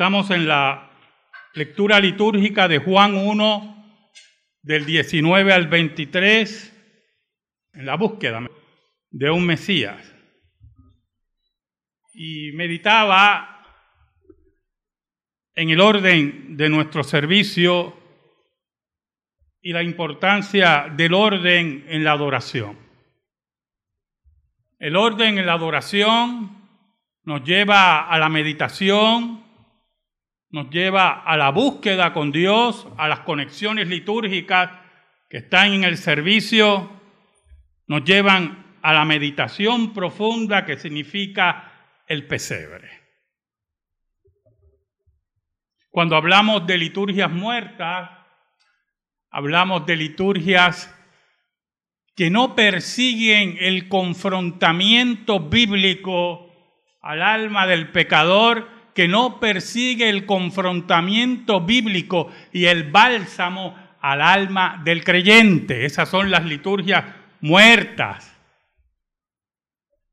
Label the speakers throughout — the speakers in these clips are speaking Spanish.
Speaker 1: Estamos en la lectura litúrgica de Juan 1, del 19 al 23, en la búsqueda de un Mesías. Y meditaba en el orden de nuestro servicio y la importancia del orden en la adoración. El orden en la adoración nos lleva a la meditación, nos lleva a la búsqueda con Dios, a las conexiones litúrgicas que están en el servicio, nos llevan a la meditación profunda que significa el pesebre. Cuando hablamos de liturgias muertas, hablamos de liturgias que no persiguen el confrontamiento bíblico al alma del pecador, que no persigue el confrontamiento bíblico y el bálsamo al alma del creyente. Esas son las liturgias muertas.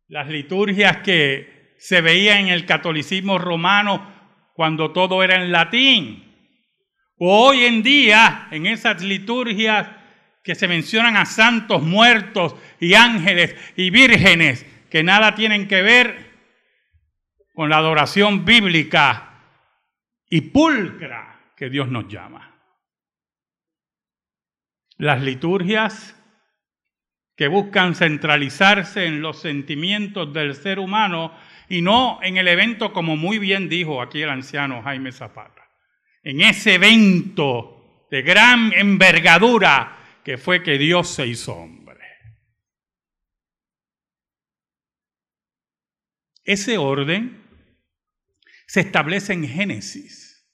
Speaker 1: Las liturgias que se veían en el catolicismo romano cuando todo era en latín. O hoy en día, en esas liturgias que se mencionan a santos muertos y ángeles y vírgenes que nada tienen que ver con la adoración bíblica y pulcra que Dios nos llama. Las liturgias que buscan centralizarse en los sentimientos del ser humano y no en el evento como muy bien dijo aquí el anciano Jaime Zapata, en ese evento de gran envergadura que fue que Dios se hizo hombre. Ese orden se establece en Génesis,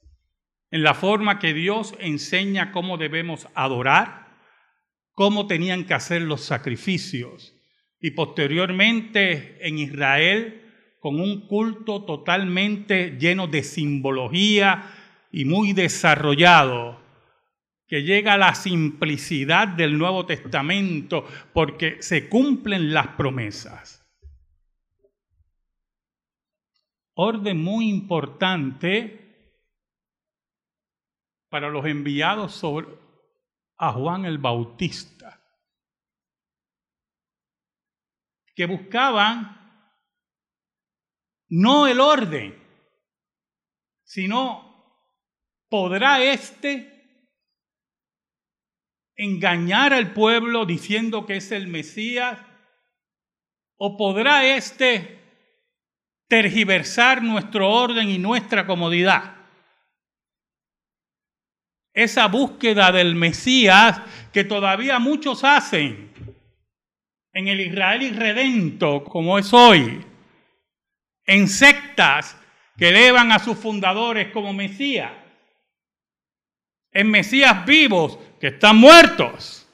Speaker 1: en la forma que Dios enseña cómo debemos adorar, cómo tenían que hacer los sacrificios y posteriormente en Israel con un culto totalmente lleno de simbología y muy desarrollado, que llega a la simplicidad del Nuevo Testamento porque se cumplen las promesas. Orden muy importante para los enviados sobre, a Juan el Bautista, que buscaban no el orden, sino podrá éste engañar al pueblo diciendo que es el Mesías, o podrá éste tergiversar nuestro orden y nuestra comodidad. Esa búsqueda del Mesías que todavía muchos hacen en el Israel irredento como es hoy, en sectas que elevan a sus fundadores como Mesías, en Mesías vivos que están muertos.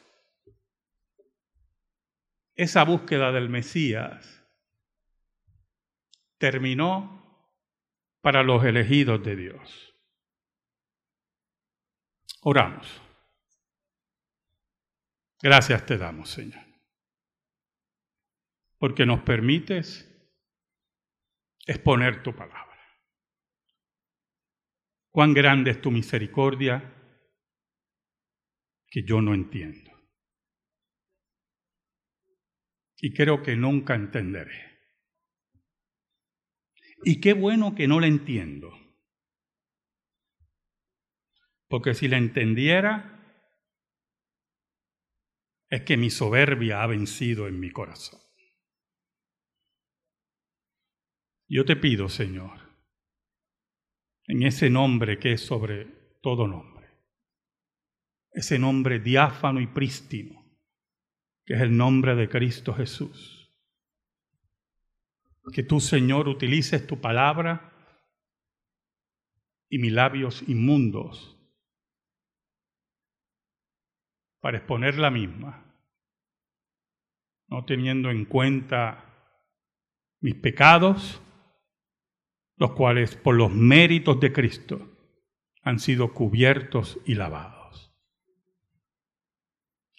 Speaker 1: Esa búsqueda del Mesías terminó para los elegidos de Dios. Oramos. Gracias te damos, Señor, porque nos permites exponer tu palabra. Cuán grande es tu misericordia que yo no entiendo. Y creo que nunca entenderé. Y qué bueno que no la entiendo. Porque si la entendiera, es que mi soberbia ha vencido en mi corazón. Yo te pido, Señor, en ese nombre que es sobre todo nombre, ese nombre diáfano y prístino, que es el nombre de Cristo Jesús que tú, Señor, utilices tu palabra y mis labios inmundos para exponer la misma, no teniendo en cuenta mis pecados, los cuales por los méritos de Cristo han sido cubiertos y lavados.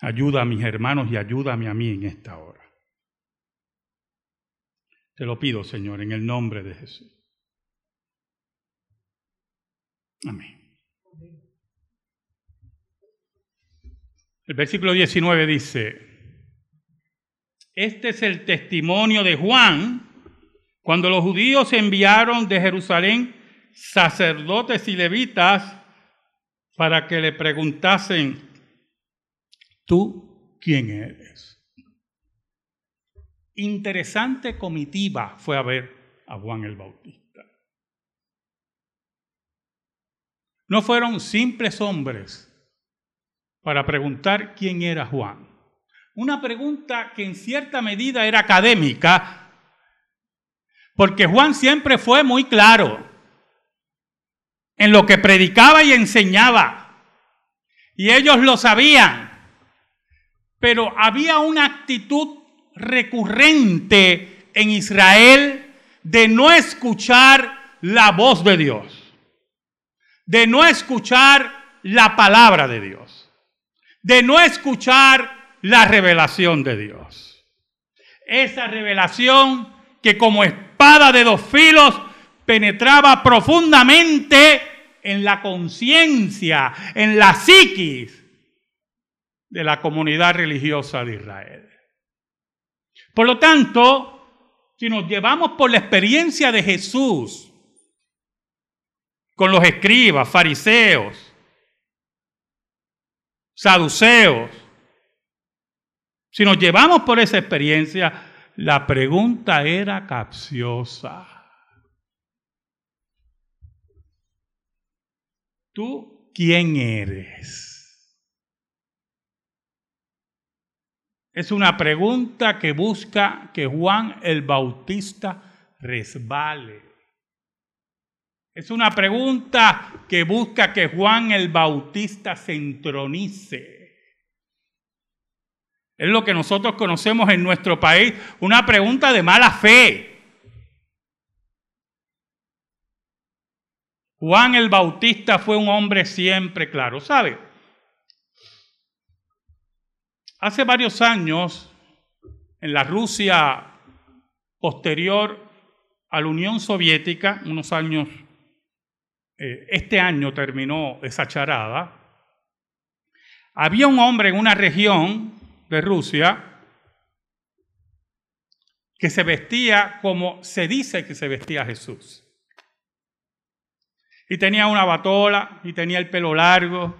Speaker 1: Ayuda a mis hermanos y ayúdame a mí en esta hora. Te lo pido, Señor, en el nombre de Jesús. Amén. El versículo 19 dice, este es el testimonio de Juan cuando los judíos enviaron de Jerusalén sacerdotes y levitas para que le preguntasen, ¿tú quién eres? Interesante comitiva fue a ver a Juan el Bautista. No fueron simples hombres para preguntar quién era Juan. Una pregunta que en cierta medida era académica, porque Juan siempre fue muy claro en lo que predicaba y enseñaba. Y ellos lo sabían. Pero había una actitud recurrente en Israel de no escuchar la voz de Dios, de no escuchar la palabra de Dios de no escuchar la revelación de Dios. Esa revelación que como espada de dos filos penetraba profundamente en la conciencia, en la psiquis de la comunidad religiosa de Israel. Por lo tanto, si nos llevamos por la experiencia de Jesús con los escribas, fariseos, saduceos. Si nos llevamos por esa experiencia, la pregunta era capciosa. ¿Tú quién eres? Es una pregunta que busca que Juan el Bautista resbale. Es una pregunta que busca que Juan el Bautista se entronice. Es lo que nosotros conocemos en nuestro país, una pregunta de mala fe. Juan el Bautista fue un hombre siempre claro, ¿sabe? Hace varios años, en la Rusia posterior a la Unión Soviética, unos años eh, este año terminó esa charada, había un hombre en una región de Rusia que se vestía como se dice que se vestía Jesús. Y tenía una batola y tenía el pelo largo,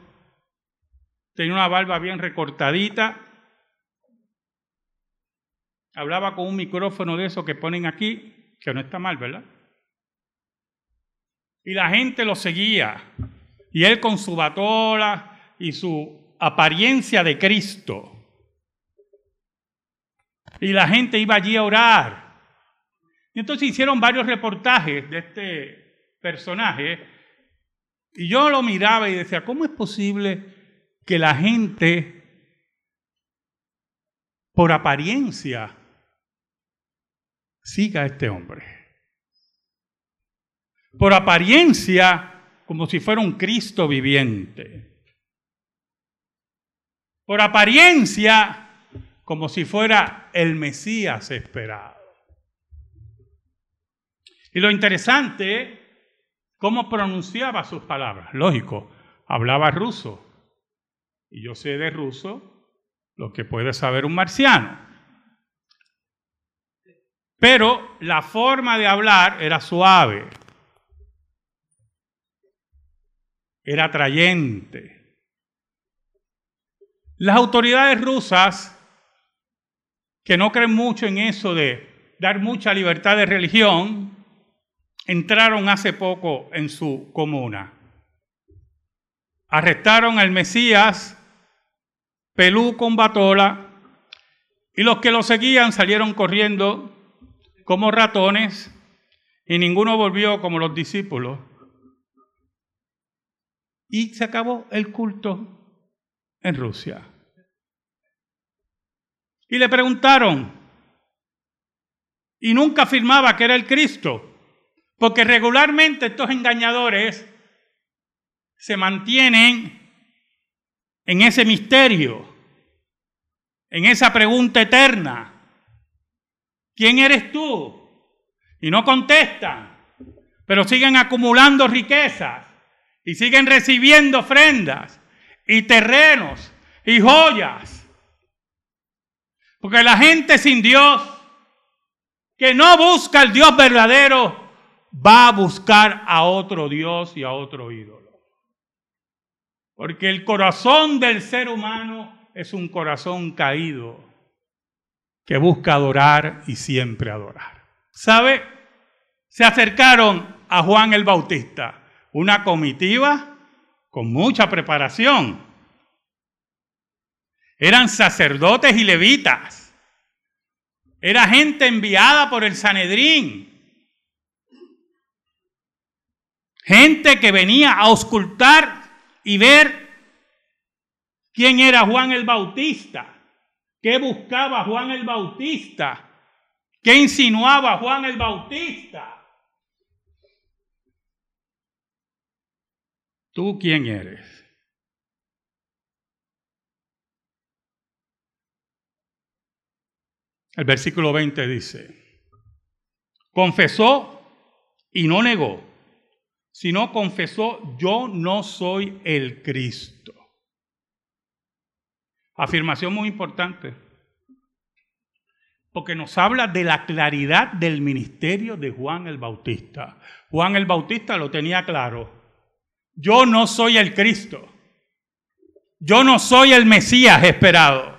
Speaker 1: tenía una barba bien recortadita, hablaba con un micrófono de eso que ponen aquí, que no está mal, ¿verdad? Y la gente lo seguía. Y él con su batola y su apariencia de Cristo. Y la gente iba allí a orar. Y entonces hicieron varios reportajes de este personaje. Y yo lo miraba y decía, ¿cómo es posible que la gente, por apariencia, siga a este hombre? por apariencia como si fuera un Cristo viviente. Por apariencia como si fuera el Mesías esperado. Y lo interesante, cómo pronunciaba sus palabras. Lógico, hablaba ruso. Y yo sé de ruso lo que puede saber un marciano. Pero la forma de hablar era suave, era atrayente. Las autoridades rusas, que no creen mucho en eso de dar mucha libertad de religión, entraron hace poco en su comuna. Arrestaron al Mesías, Pelú con Batola, y los que lo seguían salieron corriendo como ratones, y ninguno volvió como los discípulos y se acabó el culto en Rusia. Y le preguntaron, y nunca afirmaba que era el Cristo, porque regularmente estos engañadores se mantienen en ese misterio, en esa pregunta eterna. ¿Quién eres tú? Y no contestan, pero siguen acumulando riquezas y siguen recibiendo ofrendas y terrenos y joyas. Porque la gente sin Dios, que no busca al Dios verdadero, va a buscar a otro Dios y a otro ídolo. Porque el corazón del ser humano es un corazón caído que busca adorar y siempre adorar. ¿Sabe? Se acercaron a Juan el Bautista, una comitiva con mucha preparación. Eran sacerdotes y levitas. Era gente enviada por el Sanedrín. Gente que venía a auscultar y ver quién era Juan el Bautista, qué buscaba Juan el Bautista, qué insinuaba Juan el Bautista. ¿Tú quién eres? El versículo 20 dice, confesó y no negó, sino confesó, yo no soy el Cristo. Afirmación muy importante, porque nos habla de la claridad del ministerio de Juan el Bautista. Juan el Bautista lo tenía claro. Yo no soy el Cristo. Yo no soy el Mesías esperado.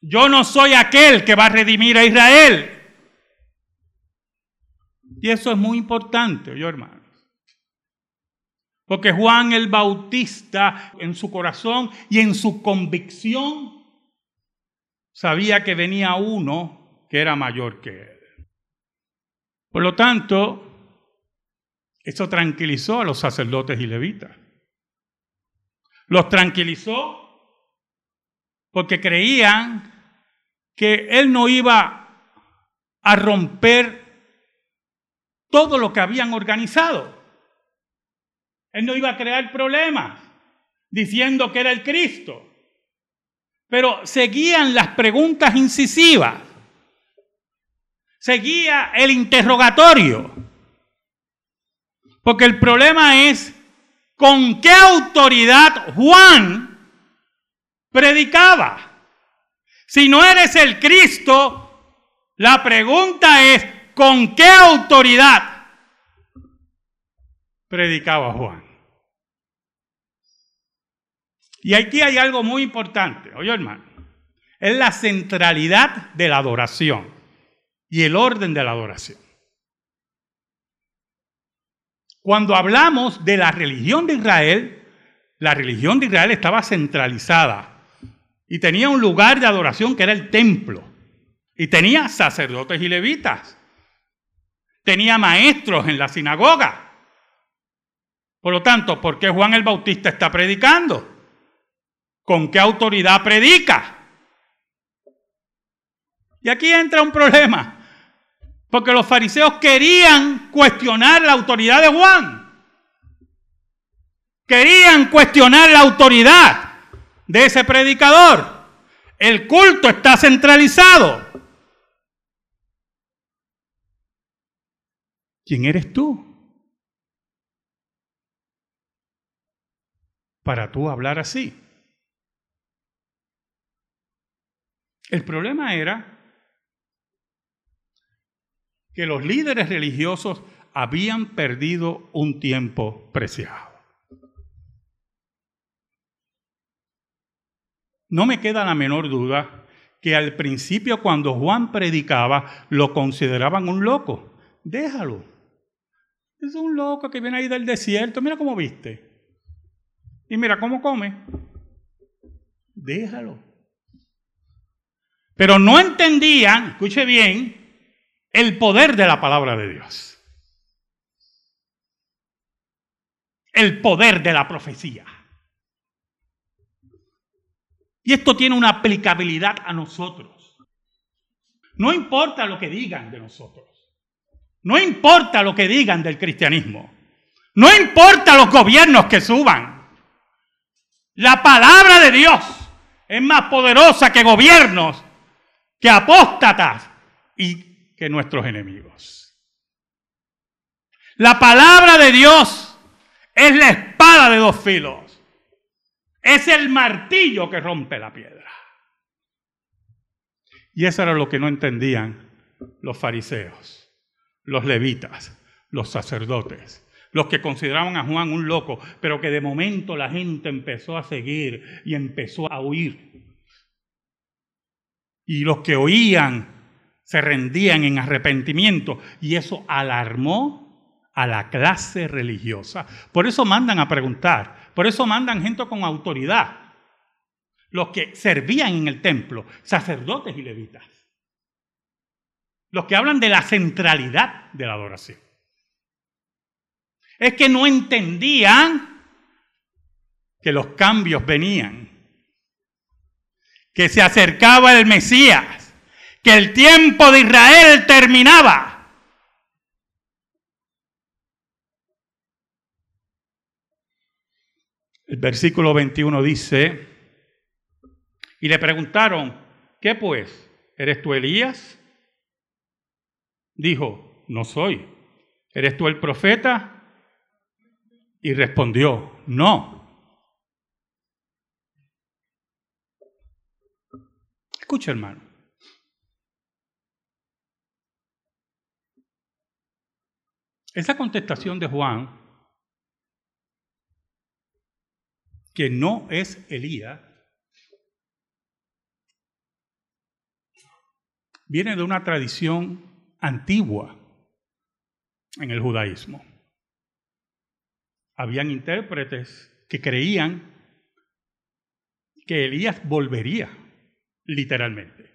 Speaker 1: Yo no soy aquel que va a redimir a Israel. Y eso es muy importante, yo hermanos. Porque Juan el Bautista en su corazón y en su convicción sabía que venía uno que era mayor que él. Por lo tanto, eso tranquilizó a los sacerdotes y levitas. Los tranquilizó porque creían que él no iba a romper todo lo que habían organizado. Él no iba a crear problemas diciendo que era el Cristo. Pero seguían las preguntas incisivas. Seguía el interrogatorio. Porque el problema es con qué autoridad Juan predicaba. Si no eres el Cristo, la pregunta es con qué autoridad predicaba Juan. Y aquí hay algo muy importante, oye hermano, es la centralidad de la adoración y el orden de la adoración. Cuando hablamos de la religión de Israel, la religión de Israel estaba centralizada y tenía un lugar de adoración que era el templo. Y tenía sacerdotes y levitas. Tenía maestros en la sinagoga. Por lo tanto, ¿por qué Juan el Bautista está predicando? ¿Con qué autoridad predica? Y aquí entra un problema, porque los fariseos querían cuestionar la autoridad de Juan. Querían cuestionar la autoridad de ese predicador. El culto está centralizado. ¿Quién eres tú? Para tú hablar así. El problema era que los líderes religiosos habían perdido un tiempo preciado. No me queda la menor duda que al principio cuando Juan predicaba lo consideraban un loco. Déjalo. Es un loco que viene ahí del desierto. Mira cómo viste. Y mira cómo come. Déjalo. Pero no entendían, escuche bien, el poder de la palabra de Dios. El poder de la profecía. Y esto tiene una aplicabilidad a nosotros. No importa lo que digan de nosotros. No importa lo que digan del cristianismo. No importa los gobiernos que suban. La palabra de Dios es más poderosa que gobiernos que apóstatas y que nuestros enemigos. La palabra de Dios es la espada de dos filos. Es el martillo que rompe la piedra. Y eso era lo que no entendían los fariseos, los levitas, los sacerdotes, los que consideraban a Juan un loco, pero que de momento la gente empezó a seguir y empezó a huir. Y los que oían se rendían en arrepentimiento. Y eso alarmó a la clase religiosa. Por eso mandan a preguntar, por eso mandan gente con autoridad, los que servían en el templo, sacerdotes y levitas, los que hablan de la centralidad de la adoración. Es que no entendían que los cambios venían, que se acercaba el Mesías, que el tiempo de Israel terminaba. El versículo 21 dice, y le preguntaron, ¿qué pues? ¿Eres tú Elías? Dijo, no soy. ¿Eres tú el profeta? Y respondió, no. Escucha, hermano. Esa contestación de Juan, que no es Elías, viene de una tradición antigua en el judaísmo habían intérpretes que creían que Elías volvería, literalmente,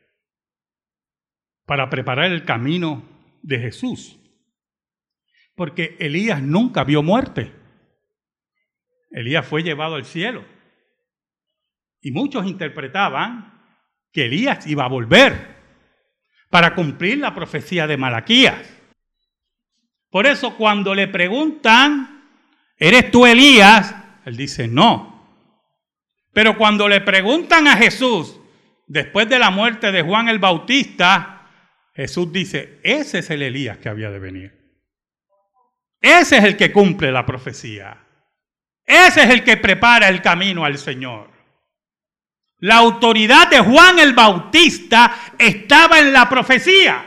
Speaker 1: para preparar el camino de Jesús. Porque Elías nunca vio muerte. Elías fue llevado al cielo. Y muchos interpretaban que Elías iba a volver para cumplir la profecía de Malaquías. Por eso cuando le preguntan ¿eres tú Elías? Él dice, no. Pero cuando le preguntan a Jesús, después de la muerte de Juan el Bautista, Jesús dice, ese es el Elías que había de venir. Ese es el que cumple la profecía. Ese es el que prepara el camino al Señor. La autoridad de Juan el Bautista estaba en la profecía,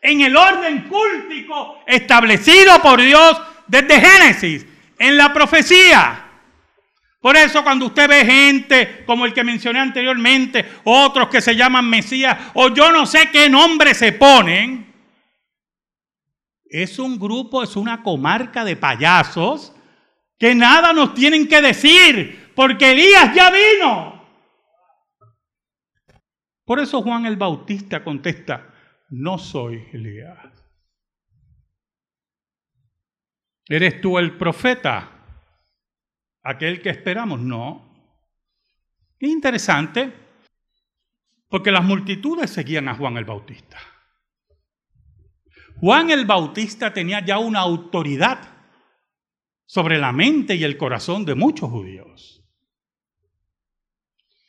Speaker 1: en el orden cúltico establecido por Dios desde Génesis en la profecía. Por eso cuando usted ve gente como el que mencioné anteriormente, otros que se llaman Mesías, o yo no sé qué nombre se ponen, es un grupo, es una comarca de payasos que nada nos tienen que decir, porque Elías ya vino. Por eso Juan el Bautista contesta, no soy Elías. ¿Eres tú el profeta? ¿Aquel que esperamos? No. Es interesante, porque las multitudes seguían a Juan el Bautista. Juan el Bautista tenía ya una autoridad sobre la mente y el corazón de muchos judíos.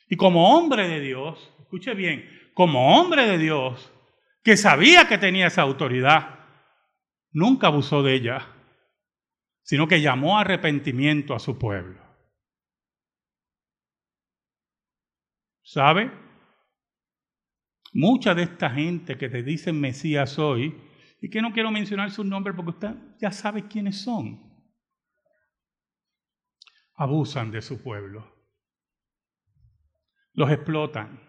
Speaker 1: Y como hombre de Dios, escuche bien, como hombre de Dios, que sabía que tenía esa autoridad, nunca abusó de ella sino que llamó arrepentimiento a su pueblo. ¿Sabe? Mucha de esta gente que te dicen Mesías hoy, y que no quiero mencionar su nombre porque usted ya sabe quiénes son, abusan de su pueblo, los explotan,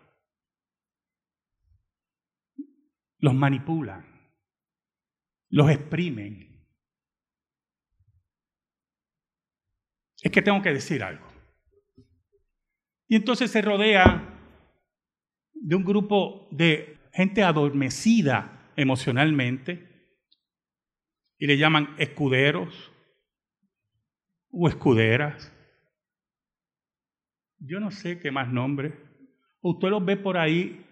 Speaker 1: los manipulan, los exprimen es que tengo que decir algo. Y entonces se rodea de un grupo de gente adormecida emocionalmente y le llaman escuderos o escuderas. Yo no sé qué más nombre. Usted los ve por ahí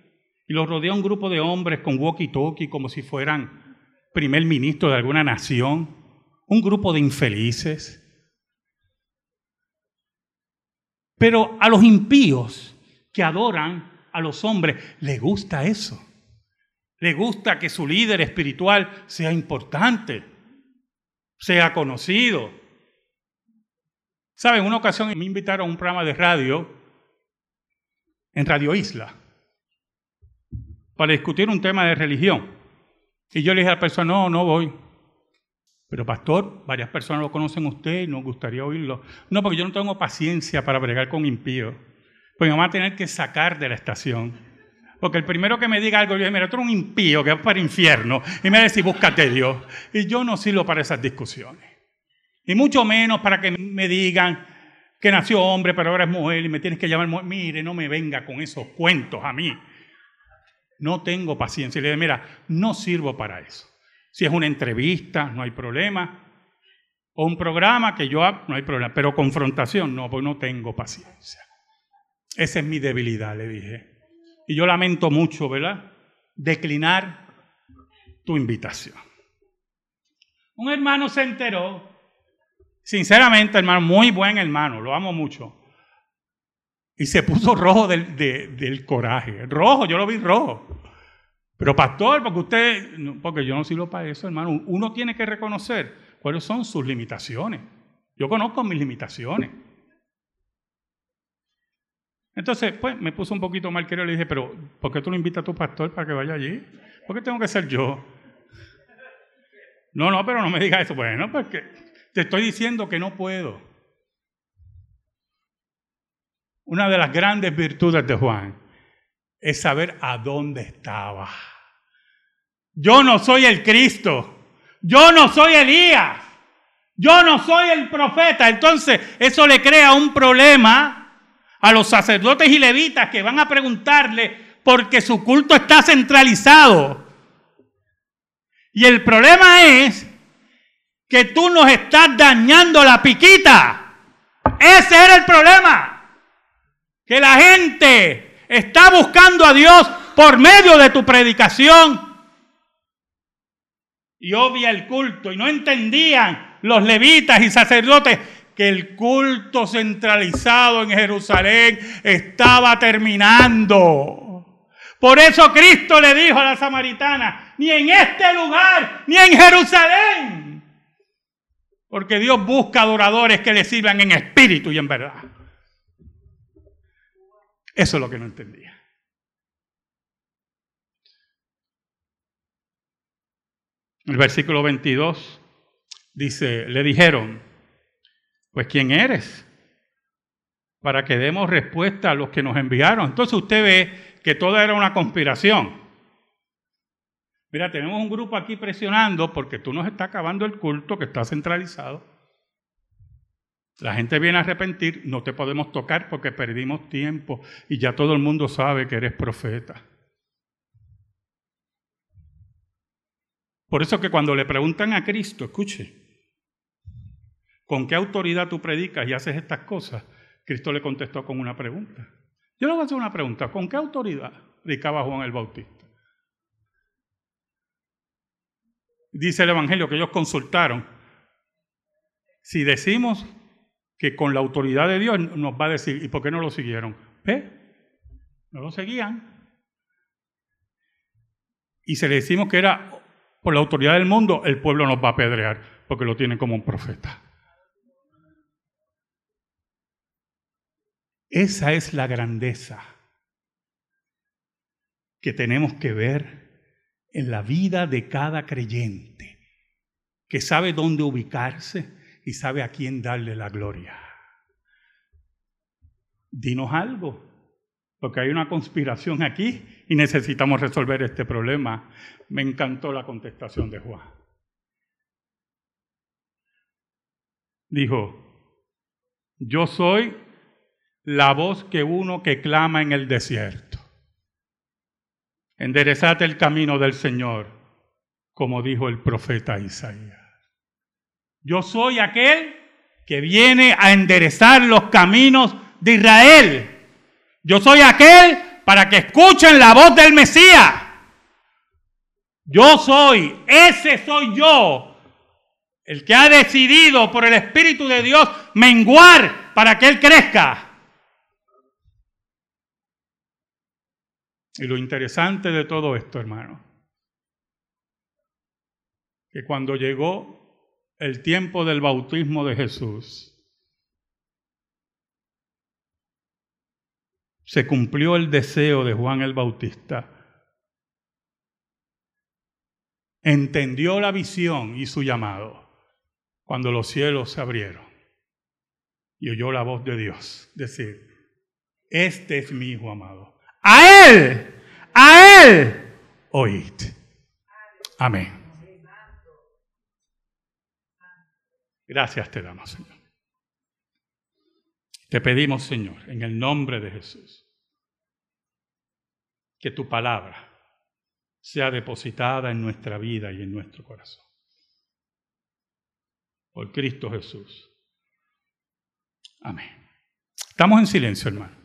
Speaker 1: y los rodea un grupo de hombres con walkie-talkie como si fueran primer ministro de alguna nación, un grupo de infelices Pero a los impíos que adoran a los hombres, les gusta eso. Le gusta que su líder espiritual sea importante. sea conocido. ¿Saben? En una ocasión me invitaron a un programa de radio en Radio Isla para discutir un tema de religión. Y yo le dije a la persona, no, no voy. Pero pastor, varias personas lo conocen usted y nos gustaría oírlo. No, porque yo no tengo paciencia para bregar con impíos. Pues me van a tener que sacar de la estación. Porque el primero que me diga algo, yo digo, mira, tú eres un impío que va para el infierno. Y me va a decir, búscate Dios. Y yo no sirvo para esas discusiones. Y mucho menos para que me digan que nació hombre, pero ahora es mujer y me tienes que llamar mujer. Mire, no me venga con esos cuentos a mí. No tengo paciencia. Y le digo, mira, no sirvo para eso. Si es una entrevista, no hay problema. O un programa que yo no hay problema. Pero confrontación, no, pues no tengo paciencia. Esa es mi debilidad, le dije. Y yo lamento mucho, ¿verdad? Declinar tu invitación. Un hermano se enteró. Sinceramente, hermano, muy buen hermano, lo amo mucho. Y se puso rojo del, del coraje. Rojo, yo lo vi rojo. Pero pastor, porque usted, porque yo no sirvo para eso, hermano. Uno tiene que reconocer cuáles son sus limitaciones. Yo conozco mis limitaciones. Entonces, pues me puso un poquito mal querido y le dije, pero ¿por qué tú no invitas a tu pastor para que vaya allí? ¿Por qué tengo que ser yo? No, no, pero no me digas eso. Bueno, porque te estoy diciendo que no puedo. Una de las grandes virtudes de Juan es saber a dónde estaba. Yo no soy el Cristo. Yo no soy Elías. Yo no soy el profeta. Entonces, eso le crea un problema a los sacerdotes y levitas que van a preguntarle porque su culto está centralizado. Y el problema es que tú nos estás dañando la piquita. Ese era el problema. Que la gente está buscando a Dios por medio de tu predicación. Y obvia el culto. Y no entendían los levitas y sacerdotes que el culto centralizado en Jerusalén estaba terminando. Por eso Cristo le dijo a la samaritana, ni en este lugar, ni en Jerusalén. Porque Dios busca adoradores que le sirvan en espíritu y en verdad. Eso es lo que no entendía. El versículo 22 dice, le dijeron, pues ¿quién eres? Para que demos respuesta a los que nos enviaron. Entonces usted ve que toda era una conspiración. Mira, tenemos un grupo aquí presionando porque tú nos estás acabando el culto que está centralizado. La gente viene a arrepentir, no te podemos tocar porque perdimos tiempo y ya todo el mundo sabe que eres profeta. Por eso que cuando le preguntan a Cristo, escuche, ¿con qué autoridad tú predicas y haces estas cosas? Cristo le contestó con una pregunta. Yo le voy a hacer una pregunta, ¿con qué autoridad predicaba Juan el Bautista? Dice el Evangelio que ellos consultaron. Si decimos que con la autoridad de Dios nos va a decir, ¿y por qué no lo siguieron? ¿Ve? No lo seguían. Y si le decimos que era por la autoridad del mundo, el pueblo nos va a apedrear, porque lo tiene como un profeta. Esa es la grandeza que tenemos que ver en la vida de cada creyente, que sabe dónde ubicarse, y sabe a quién darle la gloria. Dinos algo, porque hay una conspiración aquí y necesitamos resolver este problema. Me encantó la contestación de Juan. Dijo, yo soy la voz que uno que clama en el desierto. Enderezate el camino del Señor, como dijo el profeta Isaías. Yo soy aquel que viene a enderezar los caminos de Israel. Yo soy aquel para que escuchen la voz del Mesías. Yo soy, ese soy yo, el que ha decidido por el Espíritu de Dios menguar para que Él crezca. Y lo interesante de todo esto, hermano, que cuando llegó el tiempo del bautismo de Jesús, se cumplió el deseo de Juan el Bautista. Entendió la visión y su llamado cuando los cielos se abrieron y oyó la voz de Dios decir, este es mi hijo amado. A él, a él, oíd. Amén. Gracias te damos, Señor. Te pedimos, Señor, en el nombre de Jesús, que tu palabra sea depositada en nuestra vida y en nuestro corazón. Por Cristo Jesús. Amén. Estamos en silencio, hermano.